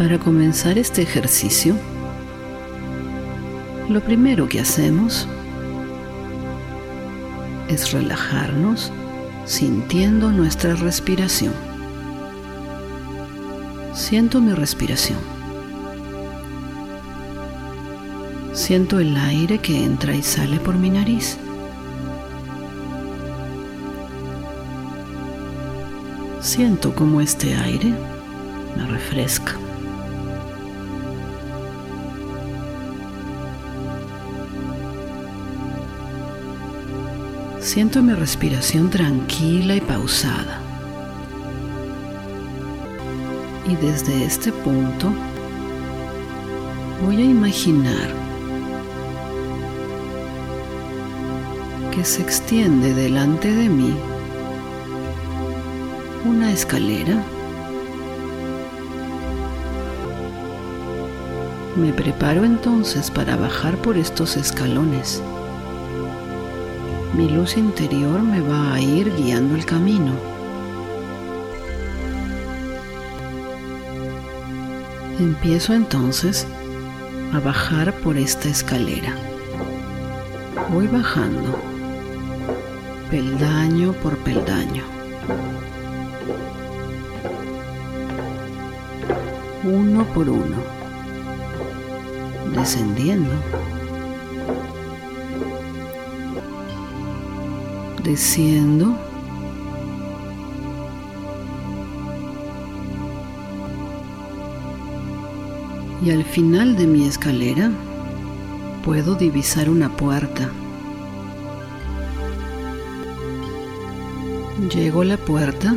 Para comenzar este ejercicio, lo primero que hacemos es relajarnos sintiendo nuestra respiración. Siento mi respiración. Siento el aire que entra y sale por mi nariz. Siento como este aire me refresca. Siento mi respiración tranquila y pausada. Y desde este punto voy a imaginar que se extiende delante de mí una escalera. Me preparo entonces para bajar por estos escalones. Mi luz interior me va a ir guiando el camino. Empiezo entonces a bajar por esta escalera. Voy bajando, peldaño por peldaño. Uno por uno, descendiendo. Y al final de mi escalera puedo divisar una puerta. Llego a la puerta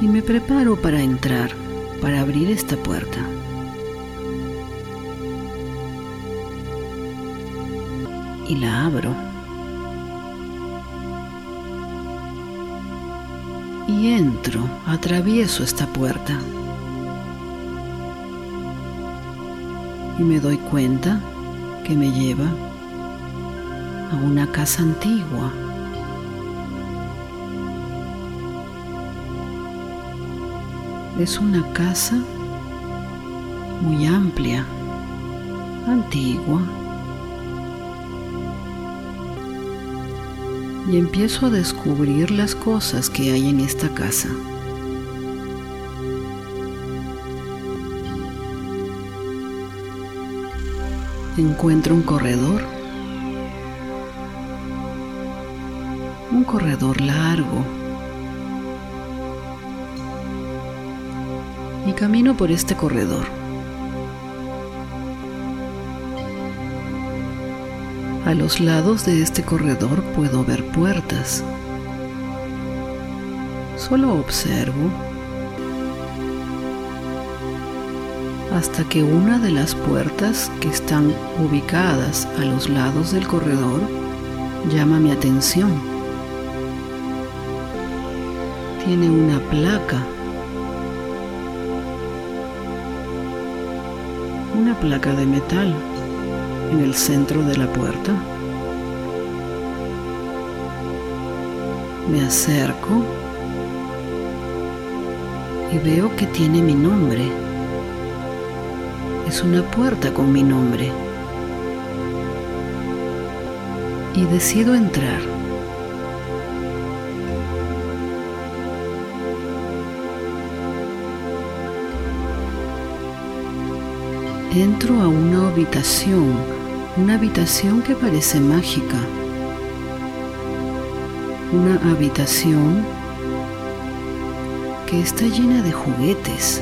y me preparo para entrar, para abrir esta puerta. Y la abro. Entro, atravieso esta puerta. Y me doy cuenta que me lleva a una casa antigua. Es una casa muy amplia, antigua, y empiezo a descubrir las cosas que hay en esta casa. Encuentro un corredor, un corredor largo, y camino por este corredor. A los lados de este corredor puedo ver puertas. Solo observo hasta que una de las puertas que están ubicadas a los lados del corredor llama mi atención. Tiene una placa. Una placa de metal en el centro de la puerta. Me acerco y veo que tiene mi nombre. Es una puerta con mi nombre. Y decido entrar. Entro a una habitación una habitación que parece mágica. Una habitación que está llena de juguetes.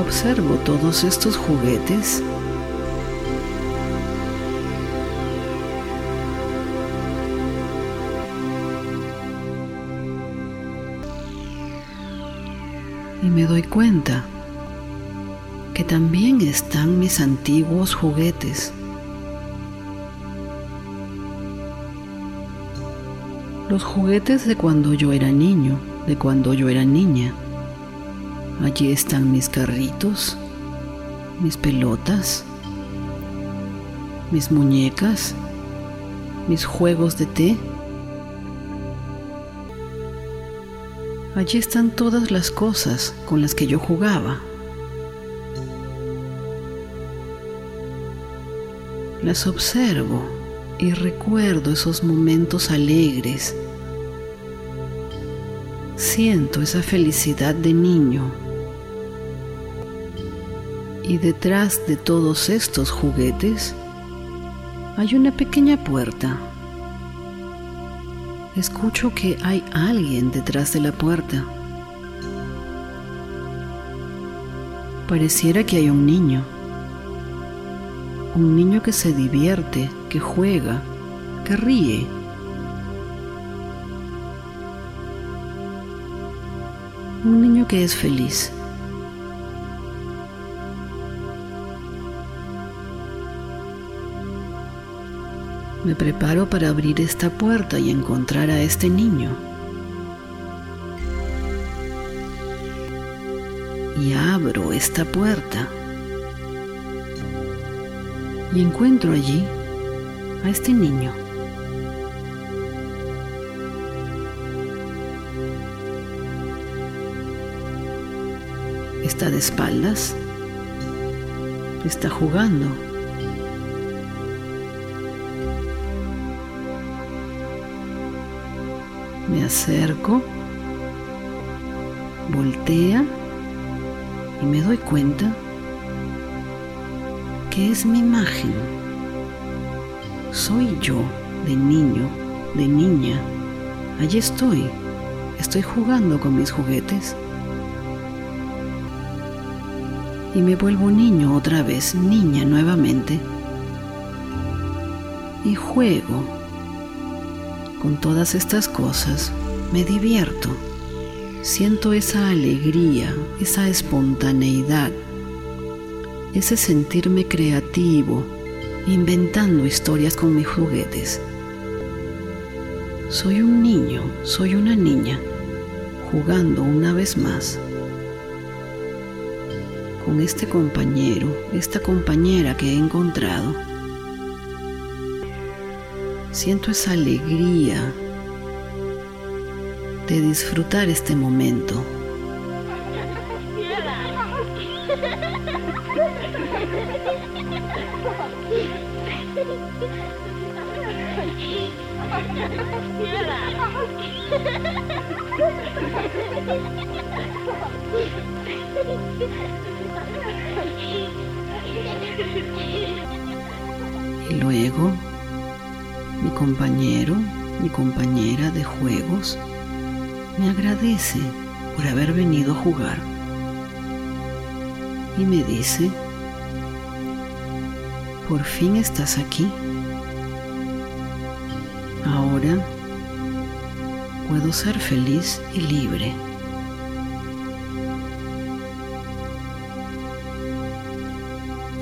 Observo todos estos juguetes y me doy cuenta también están mis antiguos juguetes. Los juguetes de cuando yo era niño, de cuando yo era niña. Allí están mis carritos, mis pelotas, mis muñecas, mis juegos de té. Allí están todas las cosas con las que yo jugaba. Las observo y recuerdo esos momentos alegres. Siento esa felicidad de niño. Y detrás de todos estos juguetes hay una pequeña puerta. Escucho que hay alguien detrás de la puerta. Pareciera que hay un niño. Un niño que se divierte, que juega, que ríe. Un niño que es feliz. Me preparo para abrir esta puerta y encontrar a este niño. Y abro esta puerta. Y encuentro allí a este niño. Está de espaldas. Está jugando. Me acerco, voltea y me doy cuenta es mi imagen. Soy yo de niño, de niña. Allí estoy. Estoy jugando con mis juguetes. Y me vuelvo niño otra vez, niña nuevamente. Y juego con todas estas cosas me divierto. Siento esa alegría, esa espontaneidad, ese sentirme creativo, inventando historias con mis juguetes. Soy un niño, soy una niña, jugando una vez más con este compañero, esta compañera que he encontrado siento esa alegría de disfrutar este momento. Y luego mi compañero, mi compañera de juegos, me agradece por haber venido a jugar y me dice, por fin estás aquí. Ahora puedo ser feliz y libre.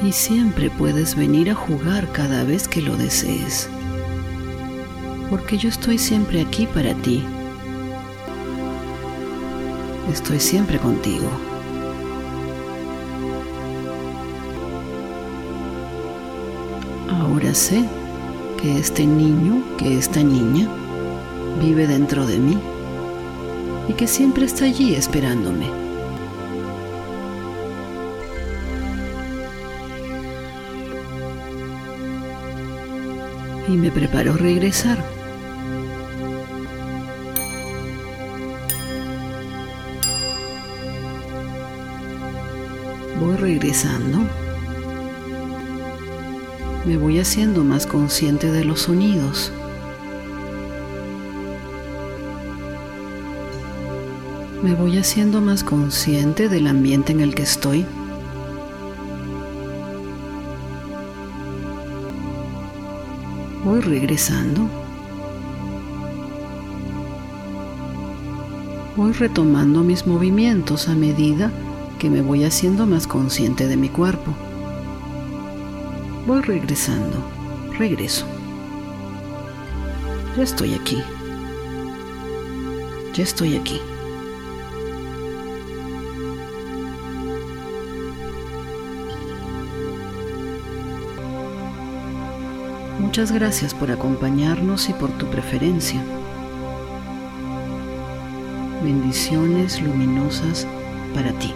Y siempre puedes venir a jugar cada vez que lo desees porque yo estoy siempre aquí para ti. Estoy siempre contigo. Ahora sé que este niño, que esta niña, vive dentro de mí y que siempre está allí esperándome. Y me preparo a regresar. voy regresando, me voy haciendo más consciente de los sonidos. Me voy haciendo más consciente del ambiente en el que estoy. Voy regresando. Voy retomando mis movimientos a medida que me voy haciendo más consciente de mi cuerpo. Voy regresando, regreso. Ya estoy aquí. Ya estoy aquí. Muchas gracias por acompañarnos y por tu preferencia. Bendiciones luminosas para ti.